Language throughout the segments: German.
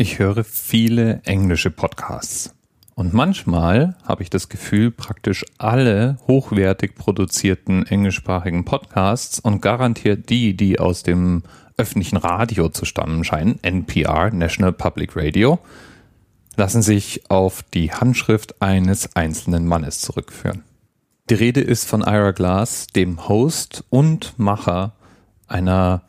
Ich höre viele englische Podcasts. Und manchmal habe ich das Gefühl, praktisch alle hochwertig produzierten englischsprachigen Podcasts und garantiert die, die aus dem öffentlichen Radio zu stammen scheinen, NPR, National Public Radio, lassen sich auf die Handschrift eines einzelnen Mannes zurückführen. Die Rede ist von Ira Glass, dem Host und Macher einer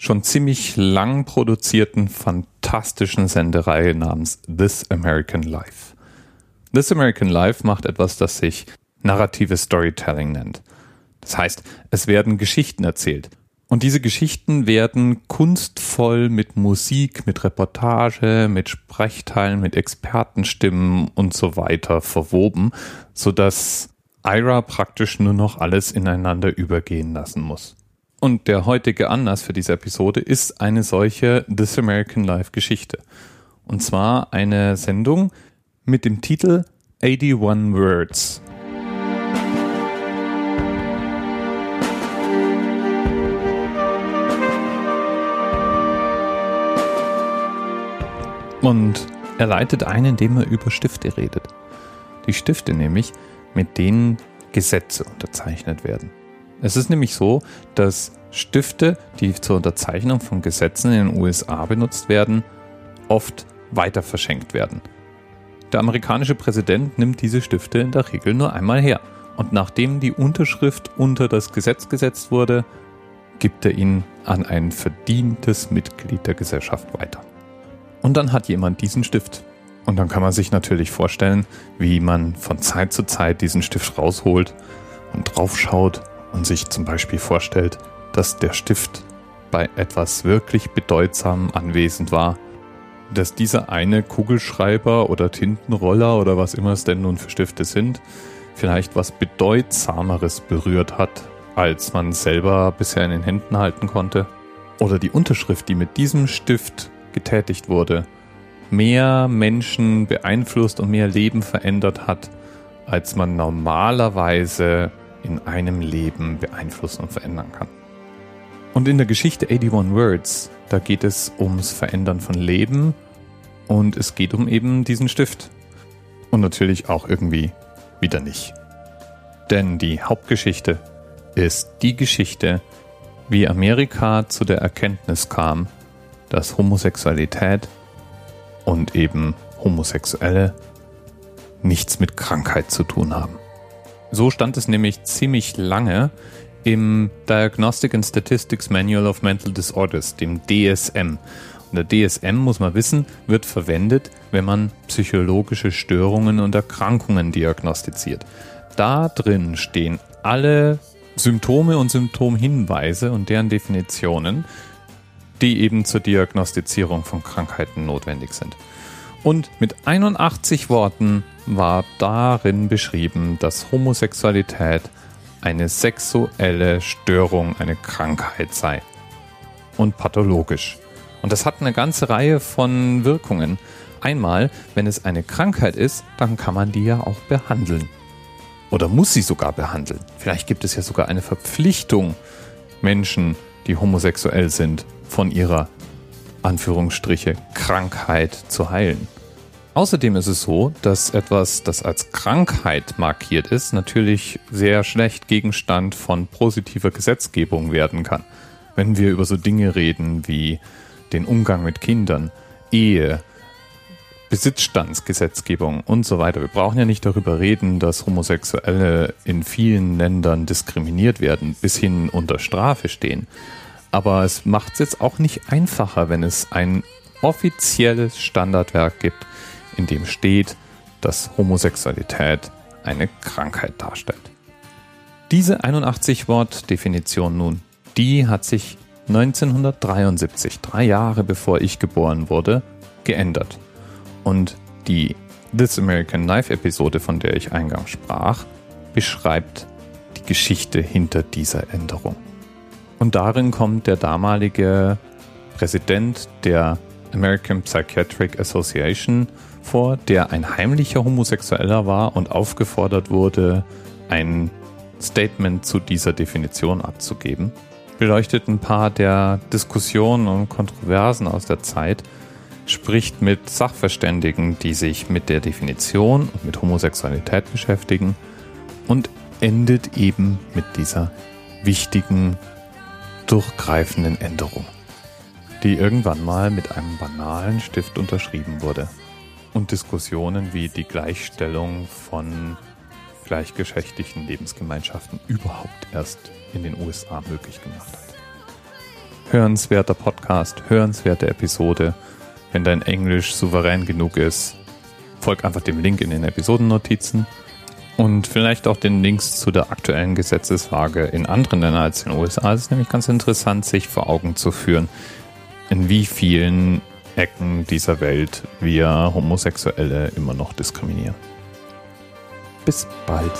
schon ziemlich lang produzierten, fantastischen Sendereihe namens This American Life. This American Life macht etwas, das sich narratives Storytelling nennt. Das heißt, es werden Geschichten erzählt. Und diese Geschichten werden kunstvoll mit Musik, mit Reportage, mit Sprechteilen, mit Expertenstimmen und so weiter verwoben, sodass Ira praktisch nur noch alles ineinander übergehen lassen muss. Und der heutige Anlass für diese Episode ist eine solche This American Life Geschichte. Und zwar eine Sendung mit dem Titel 81 Words. Und er leitet ein, indem er über Stifte redet. Die Stifte nämlich, mit denen Gesetze unterzeichnet werden. Es ist nämlich so, dass Stifte, die zur Unterzeichnung von Gesetzen in den USA benutzt werden, oft weiter verschenkt werden. Der amerikanische Präsident nimmt diese Stifte in der Regel nur einmal her. Und nachdem die Unterschrift unter das Gesetz gesetzt wurde, gibt er ihn an ein verdientes Mitglied der Gesellschaft weiter. Und dann hat jemand diesen Stift. Und dann kann man sich natürlich vorstellen, wie man von Zeit zu Zeit diesen Stift rausholt und draufschaut und sich zum Beispiel vorstellt, dass der Stift bei etwas wirklich Bedeutsamem anwesend war, dass dieser eine Kugelschreiber oder Tintenroller oder was immer es denn nun für Stifte sind, vielleicht was Bedeutsameres berührt hat, als man selber bisher in den Händen halten konnte. Oder die Unterschrift, die mit diesem Stift getätigt wurde, mehr Menschen beeinflusst und mehr Leben verändert hat, als man normalerweise in einem Leben beeinflussen und verändern kann. Und in der Geschichte 81 Words, da geht es ums Verändern von Leben und es geht um eben diesen Stift. Und natürlich auch irgendwie wieder nicht. Denn die Hauptgeschichte ist die Geschichte, wie Amerika zu der Erkenntnis kam, dass Homosexualität und eben Homosexuelle nichts mit Krankheit zu tun haben. So stand es nämlich ziemlich lange im Diagnostic and Statistics Manual of Mental Disorders, dem DSM. Und der DSM, muss man wissen, wird verwendet, wenn man psychologische Störungen und Erkrankungen diagnostiziert. Da drin stehen alle Symptome und Symptomhinweise und deren Definitionen, die eben zur Diagnostizierung von Krankheiten notwendig sind. Und mit 81 Worten war darin beschrieben, dass Homosexualität eine sexuelle Störung, eine Krankheit sei. Und pathologisch. Und das hat eine ganze Reihe von Wirkungen. Einmal, wenn es eine Krankheit ist, dann kann man die ja auch behandeln. Oder muss sie sogar behandeln. Vielleicht gibt es ja sogar eine Verpflichtung, Menschen, die homosexuell sind, von ihrer Anführungsstriche Krankheit zu heilen. Außerdem ist es so, dass etwas, das als Krankheit markiert ist, natürlich sehr schlecht Gegenstand von positiver Gesetzgebung werden kann. Wenn wir über so Dinge reden wie den Umgang mit Kindern, Ehe, Besitzstandsgesetzgebung und so weiter. Wir brauchen ja nicht darüber reden, dass Homosexuelle in vielen Ländern diskriminiert werden, bis hin unter Strafe stehen. Aber es macht es jetzt auch nicht einfacher, wenn es ein offizielles Standardwerk gibt, in dem steht, dass Homosexualität eine Krankheit darstellt. Diese 81-Wort-Definition nun, die hat sich 1973, drei Jahre bevor ich geboren wurde, geändert. Und die This American Life Episode, von der ich eingangs sprach, beschreibt die Geschichte hinter dieser Änderung. Und darin kommt der damalige Präsident der American Psychiatric Association vor, der ein heimlicher Homosexueller war und aufgefordert wurde, ein Statement zu dieser Definition abzugeben. Beleuchtet ein paar der Diskussionen und Kontroversen aus der Zeit, spricht mit Sachverständigen, die sich mit der Definition und mit Homosexualität beschäftigen und endet eben mit dieser wichtigen, durchgreifenden Änderung, die irgendwann mal mit einem banalen Stift unterschrieben wurde und Diskussionen wie die Gleichstellung von gleichgeschlechtlichen Lebensgemeinschaften überhaupt erst in den USA möglich gemacht hat. Hörenswerter Podcast, hörenswerte Episode. Wenn dein Englisch souverän genug ist, folg einfach dem Link in den Episodennotizen und vielleicht auch den Links zu der aktuellen Gesetzeslage in anderen Ländern als den USA. Es ist nämlich ganz interessant, sich vor Augen zu führen, in wie vielen Ecken dieser Welt wir Homosexuelle immer noch diskriminieren. Bis bald.